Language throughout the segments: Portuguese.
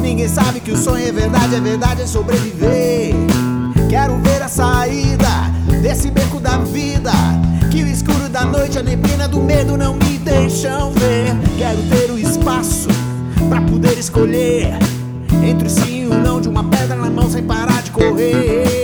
Ninguém sabe que o sonho é verdade, é verdade é sobreviver. Quero ver a saída desse beco da vida. Que o escuro da noite, a neblina do medo não me deixam ver. Quero ter o espaço pra poder escolher entre o sim e o não de uma pedra na mão sem parar de correr.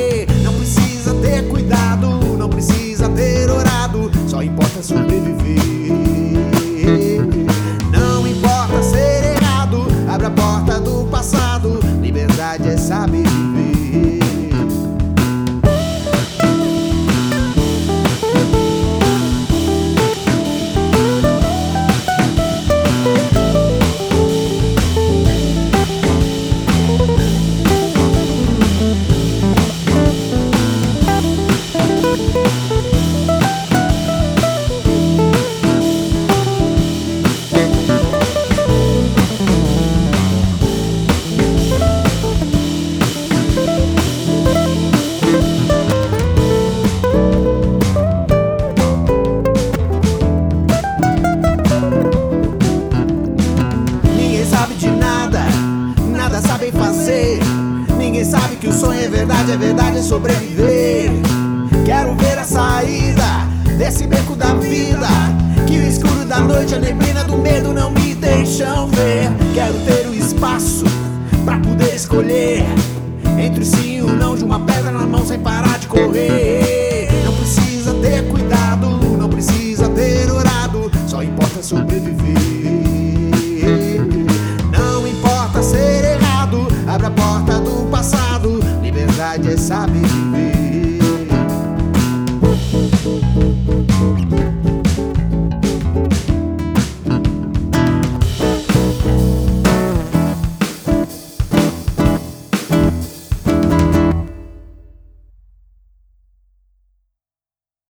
Ninguém sabe que o sonho é verdade, é verdade é sobreviver. Quero ver a saída desse beco da vida. Que o escuro da noite, a neblina do medo não me deixam ver. Quero ter o espaço pra poder escolher entre o sim e o não de uma pedra na mão sem parar de correr. I just sabe